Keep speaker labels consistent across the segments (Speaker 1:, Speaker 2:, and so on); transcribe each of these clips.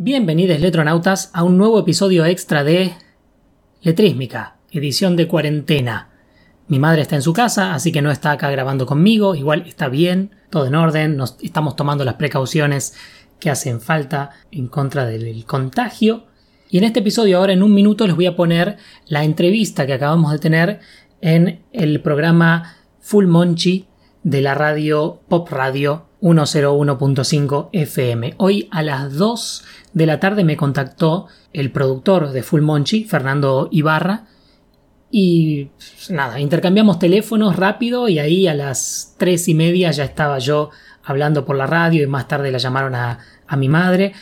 Speaker 1: Bienvenidos letronautas a un nuevo episodio extra de Letrísmica, edición de cuarentena. Mi madre está en su casa, así que no está acá grabando conmigo, igual está bien, todo en orden, nos estamos tomando las precauciones que hacen falta en contra del contagio. Y en este episodio ahora en un minuto les voy a poner la entrevista que acabamos de tener en el programa Full Monchi de la radio Pop Radio 101.5 FM. Hoy a las 2 de la tarde me contactó el productor de Full Monchi, Fernando Ibarra, y nada, intercambiamos teléfonos rápido y ahí a las 3 y media ya estaba yo hablando por la radio y más tarde la llamaron a, a mi madre.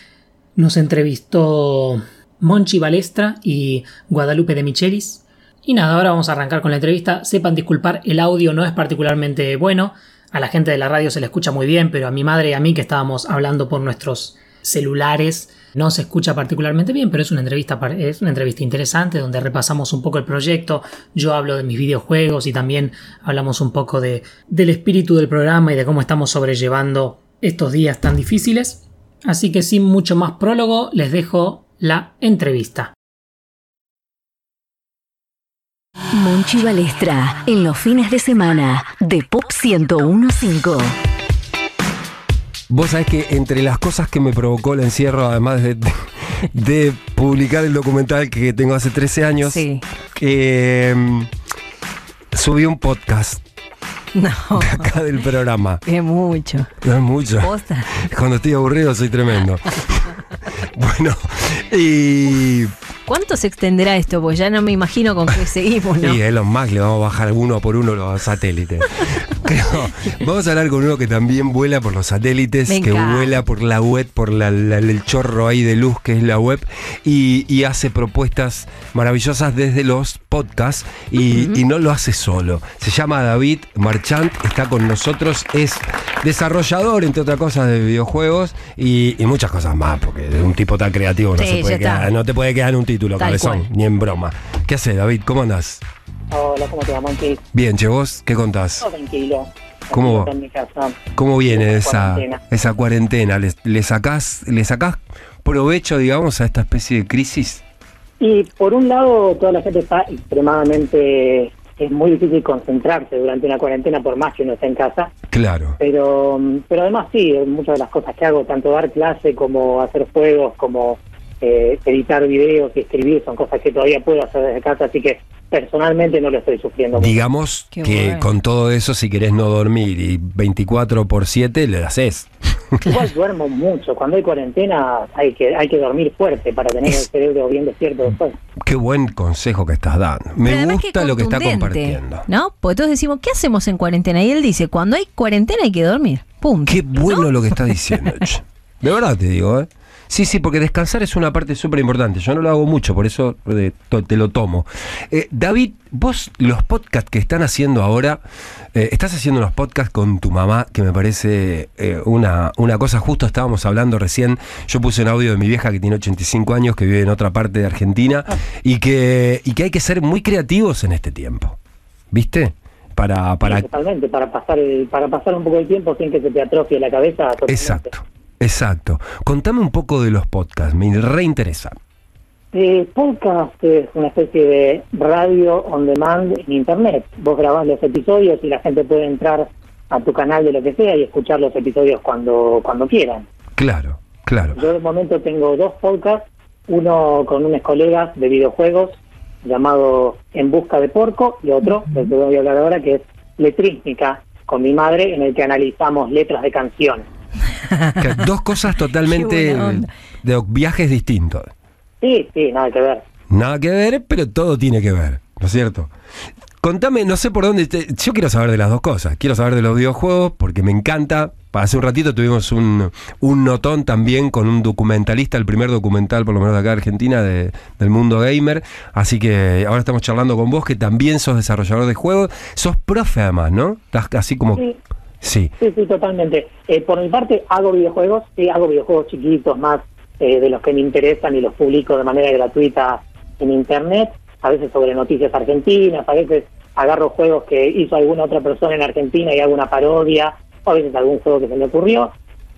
Speaker 1: Nos entrevistó Monchi Balestra y Guadalupe de Michelis. Y nada, ahora vamos a arrancar con la entrevista. Sepan disculpar, el audio no es particularmente bueno. A la gente de la radio se le escucha muy bien, pero a mi madre y a mí que estábamos hablando por nuestros celulares no se escucha particularmente bien, pero es una entrevista, es una entrevista interesante donde repasamos un poco el proyecto, yo hablo de mis videojuegos y también hablamos un poco de, del espíritu del programa y de cómo estamos sobrellevando estos días tan difíciles. Así que sin mucho más prólogo, les dejo la entrevista.
Speaker 2: Monchi Balestra, en los fines de semana, de Pop 1015.
Speaker 3: Vos sabés que entre las cosas que me provocó el encierro, además de, de, publicar el documental que tengo hace 13 años, que em, subí un podcast.
Speaker 2: No.
Speaker 3: De acá del programa.
Speaker 2: Es mucho.
Speaker 3: No es mucho.
Speaker 2: ¿Posta?
Speaker 3: Cuando estoy aburrido soy tremendo. bueno, y
Speaker 2: ¿Cuánto se extenderá esto? Pues ya no me imagino con qué seguimos, ¿no?
Speaker 3: Y Elon Musk le vamos a bajar uno por uno los satélites. Pero vamos a hablar con uno que también vuela por los satélites, que vuela por la web, por el chorro ahí de luz que es la web, y, hace propuestas maravillosas desde los podcasts y, no lo hace solo. Se llama David Marchant, está con nosotros, es desarrollador, entre otras cosas, de videojuegos y, muchas cosas más, porque de un tipo tan creativo no, se puede quedar, no te puede quedar en un título, cabezón, ni en broma. ¿Qué haces, David? ¿Cómo andás?
Speaker 4: Hola, ¿cómo te va?
Speaker 3: Bien, che, ¿vos qué contás?
Speaker 4: Todo tranquilo.
Speaker 3: ¿Cómo, ¿Cómo viene esa cuarentena? esa cuarentena? ¿Le, sacás, ¿Le sacás provecho, digamos, a esta especie de crisis?
Speaker 4: Y por un lado, toda la gente está extremadamente es muy difícil concentrarse durante una cuarentena por más que uno esté en casa.
Speaker 3: Claro.
Speaker 4: Pero, pero además sí, muchas de las cosas que hago, tanto dar clase como hacer juegos, como eh, editar videos y escribir, son cosas que todavía puedo hacer desde casa, así que personalmente no lo estoy sufriendo.
Speaker 3: Digamos que con todo eso, si querés no dormir y 24 por 7, le haces.
Speaker 4: Igual duermo mucho. Cuando hay cuarentena hay que hay que dormir fuerte para tener el cerebro bien despierto después.
Speaker 3: Qué buen consejo que estás dando. Me gusta lo que está compartiendo.
Speaker 2: ¿No? Pues todos decimos, ¿qué hacemos en cuarentena? Y él dice, cuando hay cuarentena hay que dormir. Punto.
Speaker 3: Qué bueno lo que está diciendo. De verdad te digo, ¿eh? Sí, sí, porque descansar es una parte súper importante. Yo no lo hago mucho, por eso eh, te lo tomo. Eh, David, vos los podcasts que están haciendo ahora, eh, estás haciendo unos podcasts con tu mamá, que me parece una, una cosa, justo estábamos hablando recién, yo puse un audio de mi vieja que tiene 85 años, que vive en otra parte de Argentina, ah. y, que, y que hay que ser muy creativos en este tiempo. ¿Viste?
Speaker 4: Para, para... totalmente, para pasar, para pasar un poco de tiempo sin que se te atrofie la cabeza.
Speaker 3: Exacto. Exacto. Contame un poco de los podcasts, me reinteresa.
Speaker 4: Eh, podcast es una especie de radio on demand en internet. Vos grabás los episodios y la gente puede entrar a tu canal de lo que sea y escuchar los episodios cuando, cuando quieran.
Speaker 3: Claro, claro.
Speaker 4: Yo de momento tengo dos podcasts, uno con unos colegas de videojuegos llamado En Busca de Porco y otro, del que voy a hablar ahora, que es Letrística, con mi madre, en el que analizamos letras de canciones.
Speaker 3: Dos cosas totalmente de viajes distintos.
Speaker 4: Sí, sí, nada que ver.
Speaker 3: Nada que ver, pero todo tiene que ver, ¿no es cierto? Contame, no sé por dónde. yo quiero saber de las dos cosas. Quiero saber de los videojuegos porque me encanta. Hace un ratito tuvimos un, un notón también con un documentalista, el primer documental, por lo menos de acá de Argentina, de, del mundo gamer. Así que ahora estamos charlando con vos, que también sos desarrollador de juegos. Sos profe además, ¿no? Estás así como.
Speaker 4: Sí. Sí, sí, totalmente. Eh, por mi parte, hago videojuegos, sí, hago videojuegos chiquitos más eh, de los que me interesan y los publico de manera gratuita en Internet, a veces sobre noticias argentinas, a veces agarro juegos que hizo alguna otra persona en Argentina y hago una parodia, o a veces algún juego que se me ocurrió.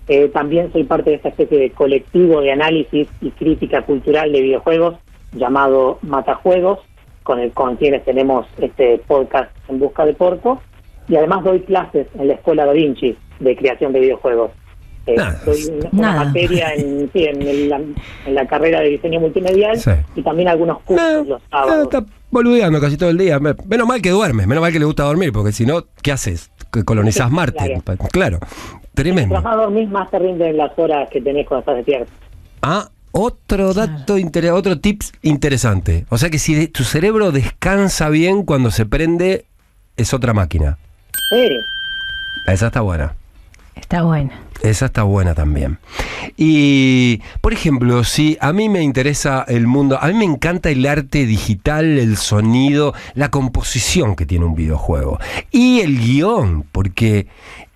Speaker 4: Eh, también soy parte de esta especie de colectivo de análisis y crítica cultural de videojuegos llamado Matajuegos, con, el, con quienes tenemos este podcast en busca de Porto. Y además doy clases en la Escuela Da Vinci de creación de videojuegos. Eh, doy una, materia en, en, la, carrera de diseño multimedial y también algunos cursos los sábados.
Speaker 3: está boludeando casi todo el día. Menos mal que duermes, menos mal que le gusta dormir, porque si no, ¿qué haces? Colonizas Marte. Claro. Tremendo.
Speaker 4: Mientras más dormís, más te rinden las horas que tenés cuando estás despierto.
Speaker 3: Ah, otro dato, otro tips interesante. O sea que si tu cerebro descansa bien cuando se prende, es otra máquina.
Speaker 4: Sí.
Speaker 3: Esa está buena.
Speaker 5: Está buena.
Speaker 3: Esa está buena también. Y, por ejemplo, si a mí me interesa el mundo, a mí me encanta el arte digital, el sonido, la composición que tiene un videojuego. Y el guion, porque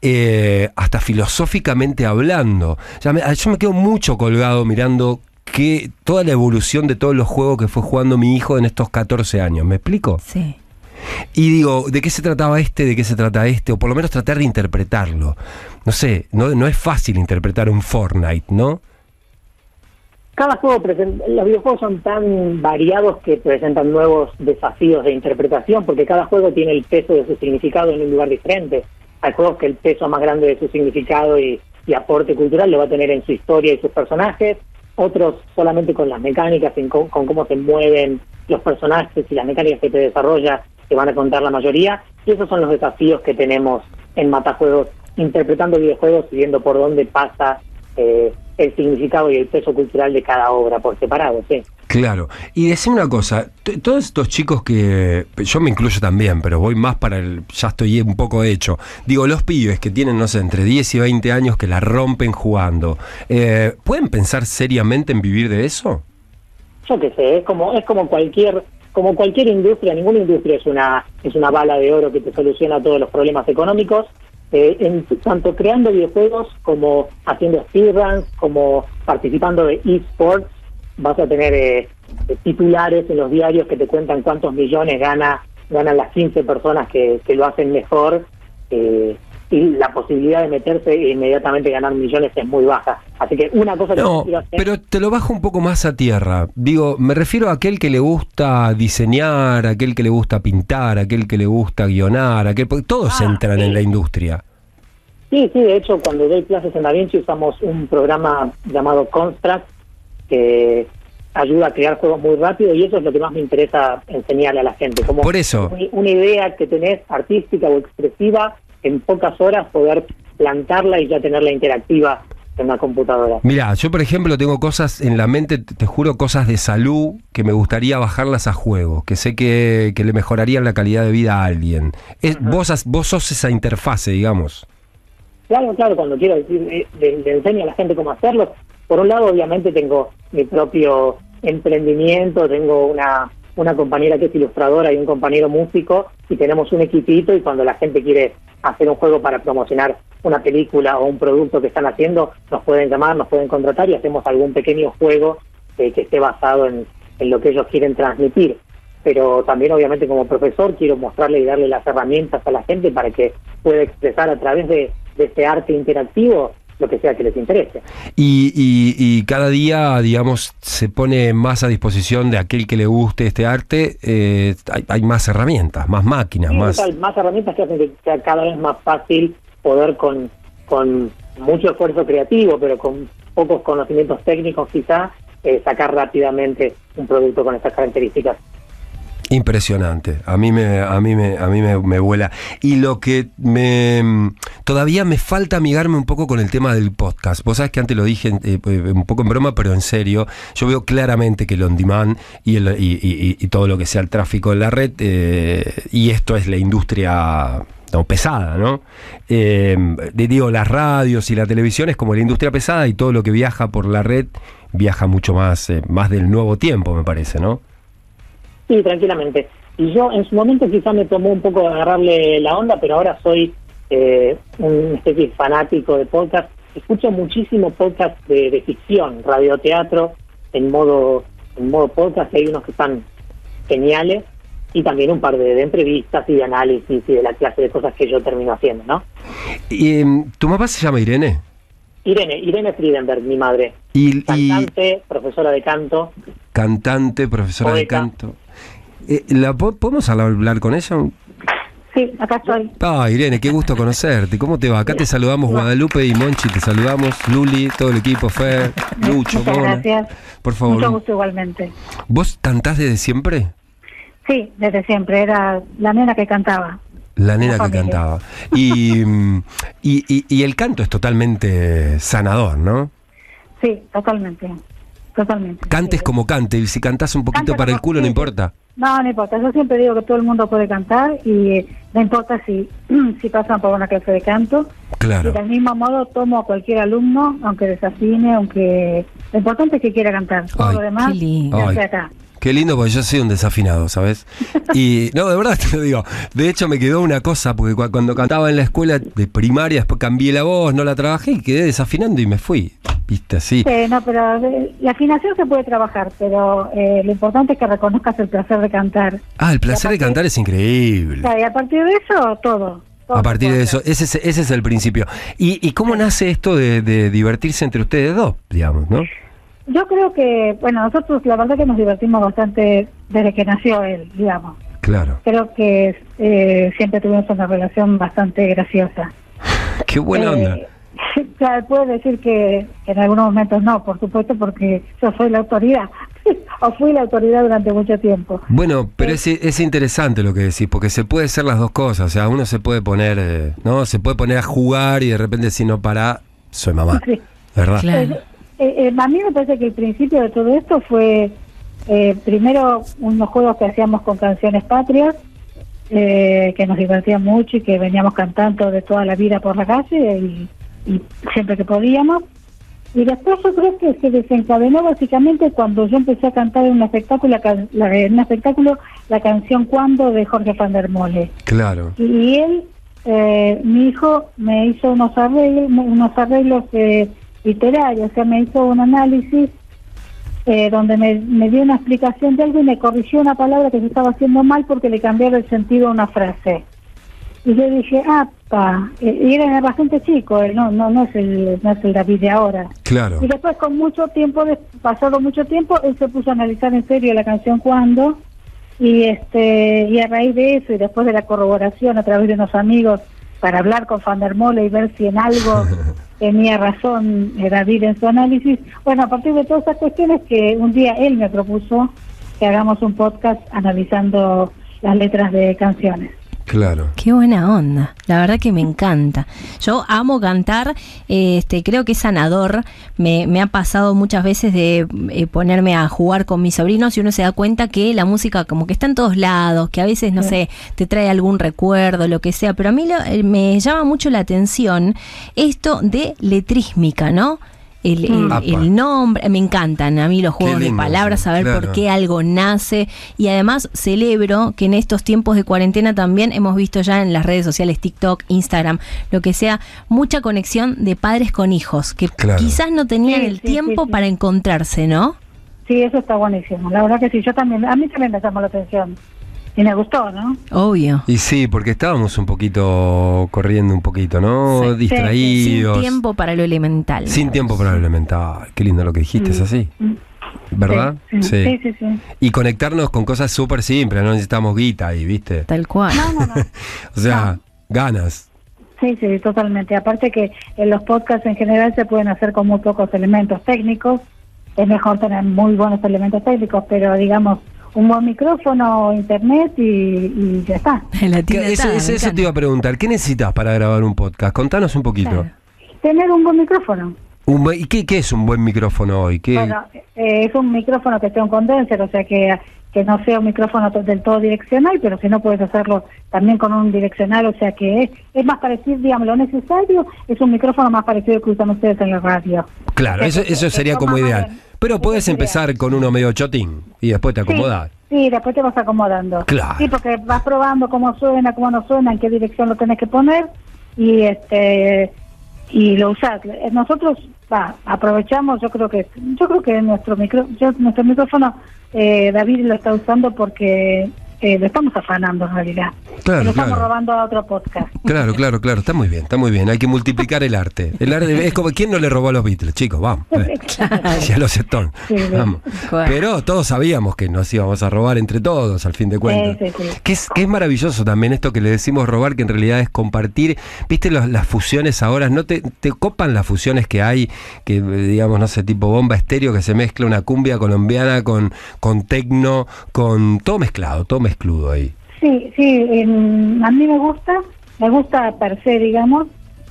Speaker 3: eh, hasta filosóficamente hablando, yo me quedo mucho colgado mirando que toda la evolución de todos los juegos que fue jugando mi hijo en estos 14 años. ¿Me explico?
Speaker 5: Sí.
Speaker 3: Y digo, ¿de qué se trataba este? ¿De qué se trata este? O por lo menos tratar de interpretarlo. No sé, no, no es fácil interpretar un Fortnite, ¿no?
Speaker 4: Cada juego presenta, los videojuegos son tan variados que presentan nuevos desafíos de interpretación porque cada juego tiene el peso de su significado en un lugar diferente. Hay juegos que el peso más grande de su significado y, aporte cultural lo va a tener en su historia y sus personajes, otros solamente con las mecánicas, con, con, cómo se mueven los personajes y las mecánicas que te desarrolla que van a contar la mayoría. Y esos son los desafíos que tenemos en Matajuegos, interpretando videojuegos y viendo por dónde pasa eh, el significado y el peso cultural de cada obra por separado, sí.
Speaker 3: Claro. Y decime una cosa, todos estos chicos que, yo me incluyo también, pero voy más para el, ya estoy un poco hecho, digo, los pibes que tienen, no sé, entre 10 y 20 años que la rompen jugando, eh, ¿pueden pensar seriamente en vivir de eso?
Speaker 4: Yo qué sé, es como, es como cualquier como cualquier industria, ninguna industria es una es una bala de oro que te soluciona todos los problemas económicos. Eh, en, tanto creando videojuegos como haciendo speedruns, como participando de esports, vas a tener eh, titulares en los diarios que te cuentan cuántos millones gana ganan las 15 personas que, que lo hacen mejor. Eh, y la posibilidad de meterse e inmediatamente ganar millones es muy baja. Así que una cosa que
Speaker 3: no, pero te lo bajo un poco más a tierra. Digo, me refiero a aquel que le gusta diseñar, aquel que le gusta pintar, aquel que le gusta guionar, aquel porque todos ah, entran en la industria.
Speaker 4: Sí, sí, de hecho cuando doy clases en Da Vinci usamos un programa llamado Construct que ayuda a crear juegos muy rápido y eso es lo que más me interesa enseñarle a la gente. Como
Speaker 3: Por eso.
Speaker 4: Una idea que tenés artística o expresiva en pocas horas poder plantarla y ya tenerla interactiva en una computadora.
Speaker 3: Mira, yo por ejemplo tengo cosas en la mente, te juro, cosas de salud que me gustaría bajarlas a juego, que sé que, le mejorarían la calidad de vida a alguien. Es, vos, vos sos esa interfase, digamos.
Speaker 4: Claro, claro, cuando quiero decir, eh, le, enseño a la gente cómo hacerlo. Por un lado, obviamente tengo mi propio emprendimiento, tengo una, una compañera que es ilustradora y un compañero músico, y tenemos un equipito y cuando la gente quiere hacer un juego para promocionar una película o un producto que están haciendo, nos pueden llamar, nos pueden contratar y hacemos algún pequeño juego eh, que esté basado en, lo que ellos quieren transmitir. Pero también obviamente como profesor quiero mostrarle y darle las herramientas a la gente para que pueda expresar a través de, de este arte interactivo lo que sea que les interese.
Speaker 3: Y, y, cada día, digamos, se pone más a disposición de aquel que le guste este arte, eh, hay, más herramientas, más máquinas, más...
Speaker 4: más herramientas que hacen que sea cada vez más fácil poder con, con mucho esfuerzo creativo, pero con pocos conocimientos técnicos quizá, eh, sacar rápidamente un producto con estas características.
Speaker 3: Impresionante, a mí me, a mí me, a mí me, vuela. Y lo que me todavía me falta amigarme un poco con el tema del podcast. Vos sabés que antes lo dije eh, eh, un poco en broma, pero en serio. Yo veo claramente que el on demand y, el, y, todo lo que sea el tráfico en la red, eh, y esto es la industria pesada, ¿no? digo, las radios y la televisión es como la industria pesada y todo lo que viaja por la red viaja mucho más, más del nuevo tiempo, me parece, ¿no?
Speaker 4: Sí, tranquilamente. Y yo en su momento quizá me tomó un poco de agarrarle la onda, pero ahora soy eh, un especie fanático de podcast. Escucho muchísimo podcast de, ficción, radioteatro, en modo, en modo podcast, hay unos que están geniales, y también un par de, entrevistas y de análisis y de la clase de cosas que yo termino haciendo, ¿no?
Speaker 3: ¿Y, em, ¿Tu mapa se llama Irene?
Speaker 4: Irene, Irene Friedenberg, mi madre.
Speaker 3: Y,
Speaker 4: cantante, profesora de canto.
Speaker 3: Cantante, profesora de canto. Eh, ¿la, ¿Podemos hablar con ella?
Speaker 5: Sí, acá estoy.
Speaker 3: Ah, Irene, qué gusto conocerte. ¿Cómo te va? Acá te saludamos Guadalupe y Monchi, te saludamos Luli, todo el equipo, Fer, Lucho,
Speaker 5: Muchas gracias.
Speaker 3: Por favor.
Speaker 5: Mucho gusto igualmente.
Speaker 3: ¿Vos cantás desde siempre?
Speaker 5: Sí, desde siempre. Era la nena que cantaba.
Speaker 3: La nena que cantaba. Y, y, y, el canto es totalmente sanador, ¿no?
Speaker 5: Sí, totalmente. Totalmente.
Speaker 3: Cantes como cante, y si cantás un poquito para el culo, no importa.
Speaker 5: No, no importa. Yo siempre digo que todo el mundo puede cantar y no importa si, si pasan por una clase de canto.
Speaker 3: Claro.
Speaker 5: Y del mismo modo tomo a cualquier alumno, aunque desafine, aunque... Lo importante es que quiera cantar. Todo lo demás,
Speaker 3: qué acá. Qué lindo, porque yo soy un desafinado, ¿sabes? Y no, de verdad te lo digo. De hecho, me quedó una cosa, porque cuando cantaba en la escuela de primaria, después cambié la voz, no la trabajé y quedé desafinando y me fui. ¿Viste así?
Speaker 5: Sí, no, pero la afinación se puede trabajar, pero eh, lo importante es que reconozcas el placer de cantar.
Speaker 3: Ah, el placer de cantar es increíble.
Speaker 5: y a partir de eso, todo.
Speaker 3: a partir de eso, ese es, ese es el principio. ¿Y, y cómo nace esto de, de divertirse entre ustedes dos, digamos, no?
Speaker 5: Yo creo que, bueno, nosotros la verdad que nos divertimos bastante desde que nació él, digamos.
Speaker 3: Claro.
Speaker 5: Creo que eh, siempre tuvimos una relación bastante graciosa.
Speaker 3: Qué buena eh, onda.
Speaker 5: Claro, puedo decir que en algunos momentos no, por supuesto, porque yo soy la autoridad, o fui la autoridad durante mucho tiempo.
Speaker 3: Bueno, pero eh, es, es interesante lo que decís, porque se puede hacer las dos cosas, o sea, uno se puede poner, ¿no? Se puede poner a jugar y de repente si no para, soy mamá. Sí. ¿Verdad?
Speaker 5: Claro. Eh, eh, a mí me parece que el principio de todo esto fue eh, primero unos juegos que hacíamos con canciones patrias, que nos divertían mucho y que veníamos cantando de toda la vida por la calle y, siempre que podíamos. Y después yo creo que se desencadenó básicamente cuando yo empecé a cantar en un espectáculo, la, en un espectáculo la canción Cuando de Jorge van der Mole.
Speaker 3: Claro.
Speaker 5: Y, él, mi hijo, me hizo unos arreglos, unos arreglos de literario, o sea, me hizo un análisis eh, donde me, dio una explicación de algo y me corrigió una palabra que se estaba haciendo mal porque le cambiaba el sentido a una frase. Y yo dije, ah, pa, eh, y era bastante chico, él no, no, no es el, no es el David de ahora.
Speaker 3: Claro.
Speaker 5: Y después con mucho tiempo, pasado mucho tiempo, él se puso a analizar en serio la canción Cuando, y este, y a raíz de eso, y después de la corroboración a través de unos amigos, para hablar con Van der Mole y ver si en algo tenía razón David en su análisis. Bueno, a partir de todas esas cuestiones que un día él me propuso que hagamos un podcast analizando las letras de canciones.
Speaker 3: Claro.
Speaker 6: Qué buena onda. La verdad que me encanta. Yo amo cantar. Este, creo que es sanador. Me, me ha pasado muchas veces de eh, ponerme a jugar con mis sobrinos y uno se da cuenta que la música como que está en todos lados, que a veces, no sé, te trae algún recuerdo, lo que sea. Pero a mí eh, me llama mucho la atención esto de letrísmica, ¿no? Mm. el, nombre, me encantan a mí los juegos de palabras, saber por qué algo nace y además celebro que en estos tiempos de cuarentena también hemos visto ya en las redes sociales TikTok, Instagram, lo que sea, mucha conexión de padres con hijos que quizás no tenían el tiempo para encontrarse, ¿no?
Speaker 5: Sí, eso está buenísimo. La verdad que sí, yo también, a mí también me llamó la atención. Y me gustó, ¿no?
Speaker 6: Obvio.
Speaker 3: Y sí, porque estábamos un poquito corriendo un poquito, ¿no? Distraídos.
Speaker 6: Sin tiempo para lo elemental.
Speaker 3: Sin tiempo para lo elemental. Qué lindo lo que dijiste, es así. Mm. ¿Verdad?
Speaker 5: Sí sí. sí,
Speaker 3: Y conectarnos con cosas súper simples, no necesitamos guita ahí, ¿viste?
Speaker 6: Tal cual.
Speaker 5: No, no, no.
Speaker 3: o sea, ganas.
Speaker 5: Sí, sí, totalmente. Aparte que en los podcasts en general se pueden hacer con muy pocos elementos técnicos. Es mejor tener muy buenos elementos técnicos, pero digamos, un buen micrófono, internet y, ya está.
Speaker 3: eso, eso te iba a preguntar. ¿Qué necesitas para grabar un podcast? Contanos un poquito.
Speaker 5: Tener un buen micrófono.
Speaker 3: ¿Y qué, qué, es un buen micrófono hoy? ¿Qué...
Speaker 5: Bueno, eh, es un micrófono que sea un condenser, o sea que, que no sea un micrófono del todo direccional, pero si no puedes hacerlo también con un direccional, o sea que es, es más parecido, digamos, lo necesario es un micrófono más parecido que usan ustedes en la radio.
Speaker 3: Claro, eso, eso sería como ideal. Pero puedes empezar con uno medio chotín y después te acomodas.
Speaker 5: Sí, después te vas acomodando.
Speaker 3: Claro.
Speaker 5: Sí, porque vas probando cómo suena, cómo no suena, en qué dirección lo tenés que poner y este y lo usás. Nosotros aprovechamos, yo creo que yo creo que nuestro micro, nuestro micrófono eh, David lo está usando porque eh, lo estamos afanando en realidad.
Speaker 3: Claro,
Speaker 5: lo estamos
Speaker 3: claro.
Speaker 5: robando a otro podcast.
Speaker 3: Claro, claro, claro, está muy bien, está muy bien. Hay que multiplicar el arte. El arte es como quién no le robó a los Beatles, chicos, vamos. eh. Y a los Stones.
Speaker 5: Sí, sí.
Speaker 3: Vamos.
Speaker 6: Claro.
Speaker 3: Pero todos sabíamos que nos íbamos a robar entre todos, al fin de cuentas.
Speaker 5: Sí, sí, sí.
Speaker 3: Que es, que es maravilloso también esto que le decimos robar, que en realidad es compartir. ¿Viste los- las fusiones ahora? ¿No te, te copan las fusiones que hay? Que, digamos, no sé, tipo bomba estéreo, que se mezcla una cumbia colombiana con, con tecno, con todo mezclado, todo mezcludo ahí.
Speaker 5: Sí, sí, em, a mí me gusta, me gusta per se, digamos,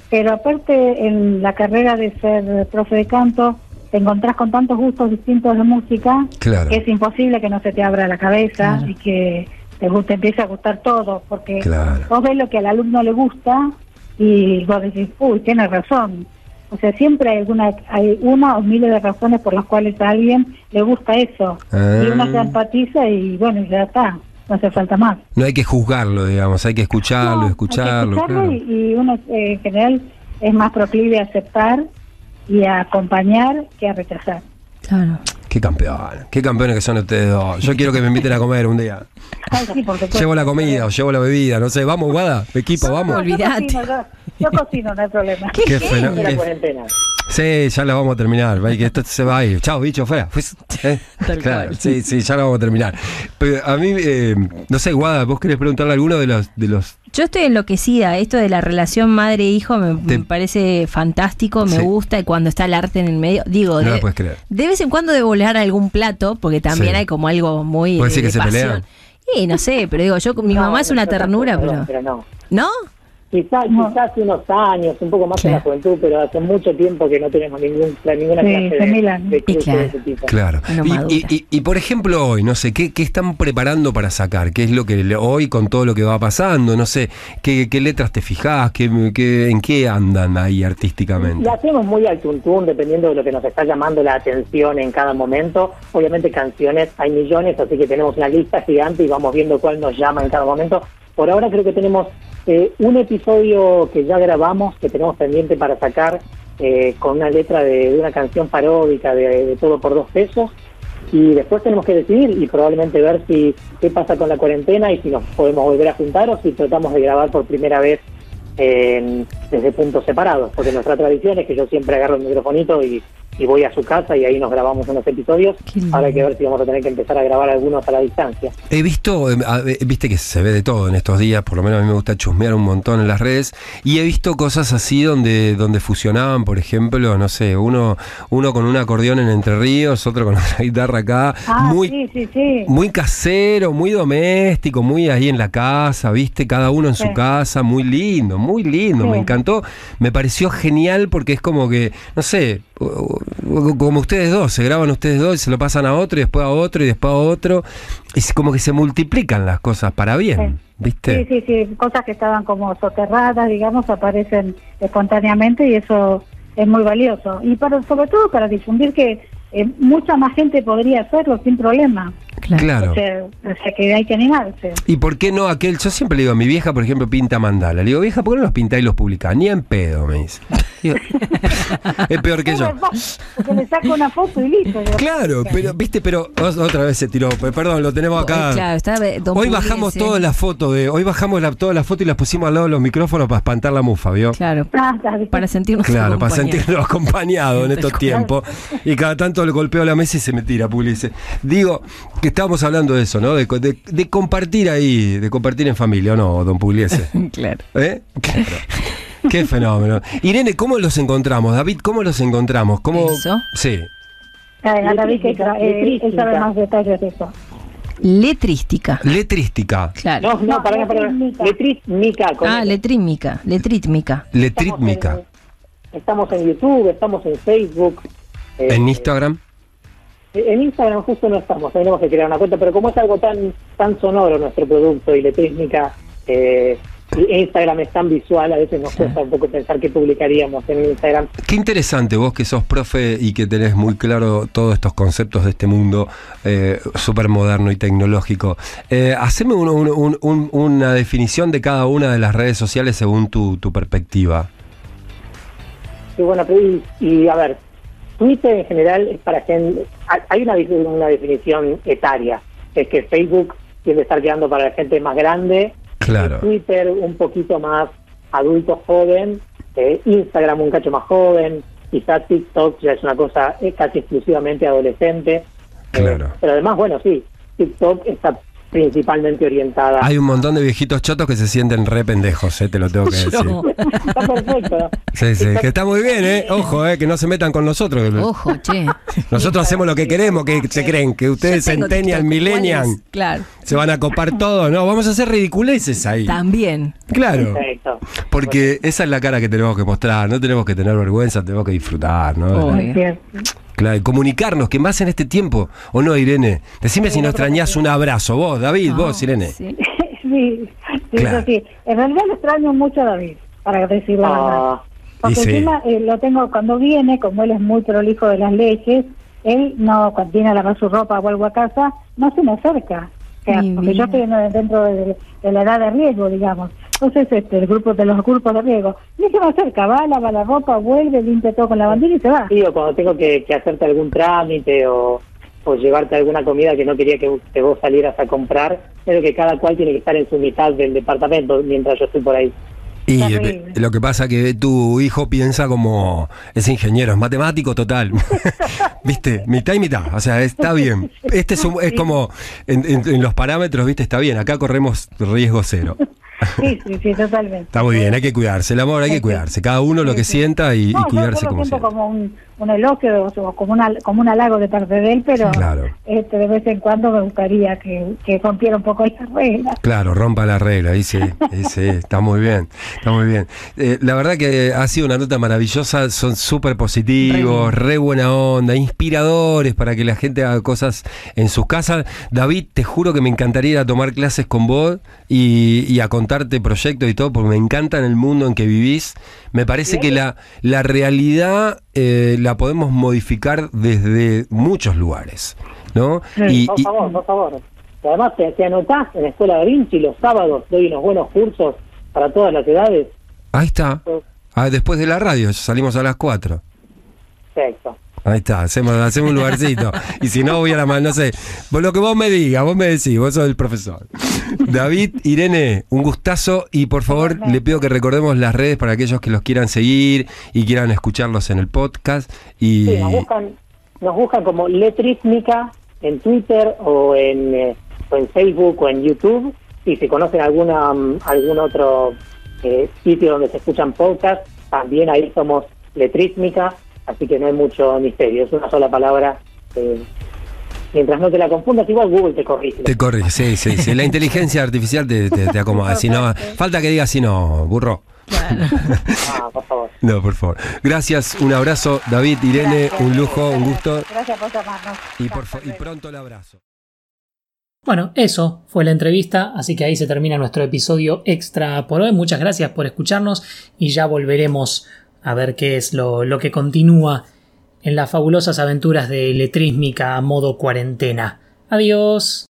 Speaker 5: pero aparte en la carrera de ser profe de canto, te encontrás con tantos gustos distintos de música
Speaker 3: Claro.
Speaker 5: que es imposible que no se te abra la cabeza
Speaker 6: Claro.
Speaker 5: y que te, te empiece a gustar todo, porque
Speaker 3: Claro.
Speaker 5: vos ves lo que al alumno le gusta y vos decís, uy, tiene razón. O sea, siempre hay alguna, hay una o miles de razones por las cuales a alguien le gusta eso.
Speaker 3: Ah.
Speaker 5: Y uno se empatiza y bueno, ya está, no hace falta más.
Speaker 3: No hay que juzgarlo, digamos, hay que escucharlo,
Speaker 5: No, hay que
Speaker 3: escucharlo. claro.
Speaker 5: y, y uno eh, en general es más proclive a aceptar y a acompañar que a rechazar.
Speaker 6: Claro.
Speaker 3: Qué campeón, qué campeones que son ustedes dos. Yo quiero que me inviten a comer un día.
Speaker 5: Ay, sí.
Speaker 3: Llevo la comida o llevo la bebida, no sé. Vamos, Guada, equipo, vamos.
Speaker 5: No, yo cocino, yo, yo cocino, no hay problema.
Speaker 3: Qué fenó- qué-
Speaker 4: cuarentena.
Speaker 3: Sí, ya la vamos a terminar. que esto se va a ir. Chao, bicho, fuera. Fuis- ¿eh?
Speaker 6: Tal
Speaker 3: Claro,
Speaker 6: cual.
Speaker 3: sí, sí, ya la vamos a terminar. Pero a mí, eh, no sé, Guada, ¿vos querés preguntarle a alguno de los, de los
Speaker 6: Yo estoy enloquecida. Esto de la relación madre-hijo me,
Speaker 3: Te-
Speaker 6: me parece fantástico, me
Speaker 3: Sí.
Speaker 6: gusta. Y cuando está el arte en el medio, digo,
Speaker 3: No
Speaker 6: de,
Speaker 3: lo puedes creer.
Speaker 6: de vez en cuando debo volar algún plato, porque también
Speaker 3: Sí.
Speaker 6: hay como algo muy.
Speaker 3: ¿Puedes
Speaker 6: de-
Speaker 3: decir que
Speaker 6: de
Speaker 3: se
Speaker 6: pasión.
Speaker 3: pelean?
Speaker 6: Sí, no sé, pero digo, yo, mi
Speaker 4: No,
Speaker 6: mamá es una ternura,
Speaker 4: perdón,
Speaker 6: pero.
Speaker 4: pero no.
Speaker 6: ¿No?
Speaker 4: Quizás
Speaker 5: No.
Speaker 4: quizás hace unos años, un poco más en la
Speaker 6: Claro.
Speaker 4: juventud, pero hace mucho tiempo que no tenemos ningún, ninguna
Speaker 5: Sí,
Speaker 4: clase
Speaker 5: se
Speaker 4: de, de
Speaker 6: Y
Speaker 4: cruce
Speaker 6: claro.
Speaker 4: de ese tipo.
Speaker 3: Claro. Y, y- y- y, por ejemplo hoy, no sé, ¿qué, qué están preparando para sacar? ¿Qué es lo que hoy con todo lo que va pasando? No sé, ¿qué, qué letras te fijás? ¿Qué, qué- ¿En qué andan ahí artísticamente?
Speaker 4: La hacemos muy al tuntún, dependiendo de lo que nos está llamando la atención en cada momento. Obviamente canciones hay millones, así que tenemos una lista gigante y vamos viendo cuál nos llama en cada momento. Por ahora creo que tenemos eh, un episodio que ya grabamos, que tenemos pendiente para sacar, eh, con una letra de, de una canción paródica de, Todo por Dos Pesos. Y después tenemos que decidir y probablemente ver si qué pasa con la cuarentena y si nos podemos volver a juntar o si tratamos de grabar por primera vez en- desde puntos separados, porque nuestra tradición es que yo siempre agarro el microfonito y, y voy a su casa y ahí nos grabamos unos episodios. Ahora hay que ver si vamos a tener que empezar a grabar algunos a la distancia.
Speaker 3: He visto, eh, a- eh, viste que se ve de todo en estos días, por lo menos a mí me gusta chusmear un montón en las redes, y he visto cosas así donde, donde fusionaban, por ejemplo, no sé, uno, uno con un acordeón en Entre Ríos, otro con una guitarra acá,
Speaker 5: Ah,
Speaker 3: muy,
Speaker 5: sí, sí, sí.
Speaker 3: muy casero, muy doméstico, muy ahí en la casa, viste, cada uno en su casa, muy lindo, muy lindo,
Speaker 5: Sí.
Speaker 3: me encantó, me pareció genial porque es como que, no sé, como ustedes dos, se graban ustedes dos y se lo pasan a otro y después a otro y después a otro, es como que se multiplican las cosas para bien,
Speaker 5: Sí.
Speaker 3: viste.
Speaker 5: Sí, sí, sí, cosas que estaban como soterradas, digamos, aparecen espontáneamente y eso es muy valioso. Y para, sobre todo para difundir que eh, mucha más gente podría hacerlo sin problema.
Speaker 6: Claro.
Speaker 3: Claro.
Speaker 5: O, sea, o sea que hay que animarse.
Speaker 3: ¿Y por qué no aquel? Yo siempre le digo, a mi vieja, por ejemplo, pinta mandala. Le digo, vieja, ¿por qué no los pintáis y los publicás? Ni en pedo, me dice. Digo, es peor que yo.
Speaker 5: Porque le saco una foto y listo. Digo,
Speaker 3: Claro, pero, viste, pero otra vez se tiró. Perdón, lo tenemos acá.
Speaker 6: Claro, está Don
Speaker 3: Hoy
Speaker 6: Pugliese.
Speaker 3: bajamos todas las fotos de. Hoy bajamos la- todas las fotos y las pusimos al lado de los micrófonos para espantar la mufa, ¿vio?
Speaker 6: Claro,
Speaker 5: Ah,
Speaker 6: para sentirnos
Speaker 3: Claro, para sentirnos acompañados en estos tiempos. Y cada tanto le golpeo la mesa y se me tira, Pugliese. Digo, que estábamos hablando de eso, ¿no? De, co- de- de compartir ahí, de compartir en familia, ¿o no, don Pugliese?
Speaker 6: Claro.
Speaker 3: ¿Eh? Claro. Qué fenómeno. Irene, ¿cómo los encontramos? David, ¿cómo los encontramos? ¿Cómo...
Speaker 6: Eso.
Speaker 3: Sí.
Speaker 5: Eh, a David que
Speaker 4: Letrística,
Speaker 5: eh, él sabe más detalles de eso.
Speaker 6: Letrística.
Speaker 3: Letrística.
Speaker 6: Claro.
Speaker 4: No, no,
Speaker 5: No,
Speaker 4: para, para,
Speaker 5: letrísmica.
Speaker 6: ah,
Speaker 4: L.
Speaker 6: letrímica. Letrítmica.
Speaker 3: Letrítmica.
Speaker 4: Estamos en, YouTube, estamos en Facebook. eh,
Speaker 3: En Instagram.
Speaker 4: En Instagram justo no estamos, tenemos que crear una cuenta, pero como es algo tan tan sonoro nuestro producto y letrísmica, eh, Instagram es tan visual, a veces nos cuesta un poco pensar qué publicaríamos en Instagram.
Speaker 3: Qué interesante vos que sos profe y que tenés muy claro todos estos conceptos de este mundo eh, súper moderno y tecnológico. Eh, haceme un- un- un- un- una definición de cada una de las redes sociales según tu, tu perspectiva.
Speaker 4: Y bueno, y, y, a ver, Twitter en general es para gente, hay- hay una, una definición etaria, es que Facebook tiende a estar quedando para la gente más grande.
Speaker 3: Claro.
Speaker 4: Twitter un poquito más adulto joven, eh, Instagram un cacho más joven, quizás TikTok ya es una cosa eh, casi exclusivamente adolescente.
Speaker 3: Claro.
Speaker 4: pero además, bueno, sí, TikTok está principalmente orientada.
Speaker 3: Hay un montón de viejitos chotos que se sienten re pendejos, eh, te lo tengo que decir.
Speaker 4: Está perfecto.
Speaker 3: Sí, sí, que está muy bien, ¿eh? Ojo, ¿eh? Que no se metan con nosotros.
Speaker 6: Ojo, che.
Speaker 3: Nosotros hacemos lo que queremos, que se creen, que ustedes
Speaker 6: ¿Cuál es? Claro.
Speaker 3: se van a copar todo. No, vamos a hacer ridiculeces ahí.
Speaker 6: También.
Speaker 3: Claro.
Speaker 4: Perfecto.
Speaker 3: Porque esa es la cara que tenemos que mostrar, no tenemos que tener vergüenza, tenemos que disfrutar, ¿no?
Speaker 6: Obvio.
Speaker 3: Claro, comunicarnos, que más en este tiempo, ¿o no, Irene? Decime si no extrañás un abrazo, vos, David, vos, Irene.
Speaker 6: Sí.
Speaker 5: sí, sí,
Speaker 3: Claro.
Speaker 5: eso sí. En realidad lo extraño mucho a David, para decir la verdad.
Speaker 4: Ah,
Speaker 5: Porque
Speaker 3: Y sí.
Speaker 5: encima eh, lo tengo cuando viene, como él es muy prolijo de las leyes, él no, cuando viene a lavar su ropa o vuelvo a casa, no se me acerca. O sea, porque yo estoy en- dentro de, de la edad de riesgo, digamos. Entonces, este, el grupo de los grupos de riesgo, ni se me acerca, va, lava la ropa, vuelve, limpia todo con la bandera y se va.
Speaker 4: Sí, o cuando tengo que, que hacerte algún trámite o, o llevarte alguna comida que no quería que, que vos salieras a comprar, pero que cada cual tiene que estar en su mitad del departamento mientras yo estoy por ahí.
Speaker 3: Y
Speaker 5: Terrible.
Speaker 3: eh, lo que pasa que tu hijo piensa como es ingeniero, es matemático total. ¿Viste? Mitad y mitad. O sea, está bien. Este es, un- es como en, en- en los parámetros, ¿viste? Está bien. Acá corremos riesgo cero.
Speaker 5: Sí, sí, sí, totalmente.
Speaker 3: Está muy bien, hay que cuidarse. El amor hay que cuidarse. Cada uno lo que sienta y, y
Speaker 5: No, yo-
Speaker 3: cuidarse
Speaker 5: yo,
Speaker 3: como
Speaker 5: siento
Speaker 3: sea.
Speaker 5: como un, un elogio o como, una, como un halago de parte de él, pero
Speaker 3: Claro.
Speaker 5: este, de vez en cuando me gustaría que, que rompiera un poco esas reglas.
Speaker 3: Claro, rompa la regla, ahí sí, ahí sí, está muy bien, está muy bien. Eh, la verdad que ha sido una nota maravillosa, son súper positivos, re buena onda, inspiradores para que la gente haga cosas en sus casas. David, te juro que me encantaría ir a tomar clases con vos y, y a contarte proyectos y todo, porque me encanta en el mundo en que vivís. Me parece que la, la realidad eh, la podemos modificar desde muchos lugares, ¿no? Y-
Speaker 4: por
Speaker 3: y-
Speaker 4: favor, por favor. Además, te, te anotás en la Escuela Da Vinci los sábados, doy unos buenos cursos para todas las edades.
Speaker 3: Ahí está. Ah, después de la radio, salimos a las 4.
Speaker 4: Perfecto.
Speaker 3: Ahí está, hacemos, hacemos un lugarcito. y si no, voy a la mano, no sé. Vos lo que vos me digas, vos me decís, vos sos el profesor. David, Irene, un gustazo. Y por favor, le pido que recordemos las redes para aquellos que los quieran seguir y quieran escucharlos en el podcast. Y
Speaker 4: Sí, nos buscan, nos buscan como Letrísmica en Twitter o en, eh, o en Facebook o en YouTube. Y si conocen alguna mm, algún otro eh, sitio donde se escuchan podcasts, también ahí somos Letrísmica. Así que no hay mucho misterio, es una sola palabra. eh, mientras no te la confundas, igual Google te corrige.
Speaker 3: te corrige, sí, sí, sí. La inteligencia artificial te, te- te acomoda. Si no, falta que digas si no, burro.
Speaker 4: Ah, por favor.
Speaker 3: No, por favor. Gracias, un abrazo, David, Irene,
Speaker 5: Gracias.
Speaker 3: un lujo, un gusto.
Speaker 5: Gracias por llamarnos.
Speaker 3: Y, por y pronto el abrazo.
Speaker 1: Bueno, eso fue la entrevista, así que ahí se termina nuestro episodio extra por hoy. Muchas gracias por escucharnos y ya volveremos a ver qué es lo, lo que continúa en las fabulosas aventuras de Letrísmica a modo cuarentena. Adiós.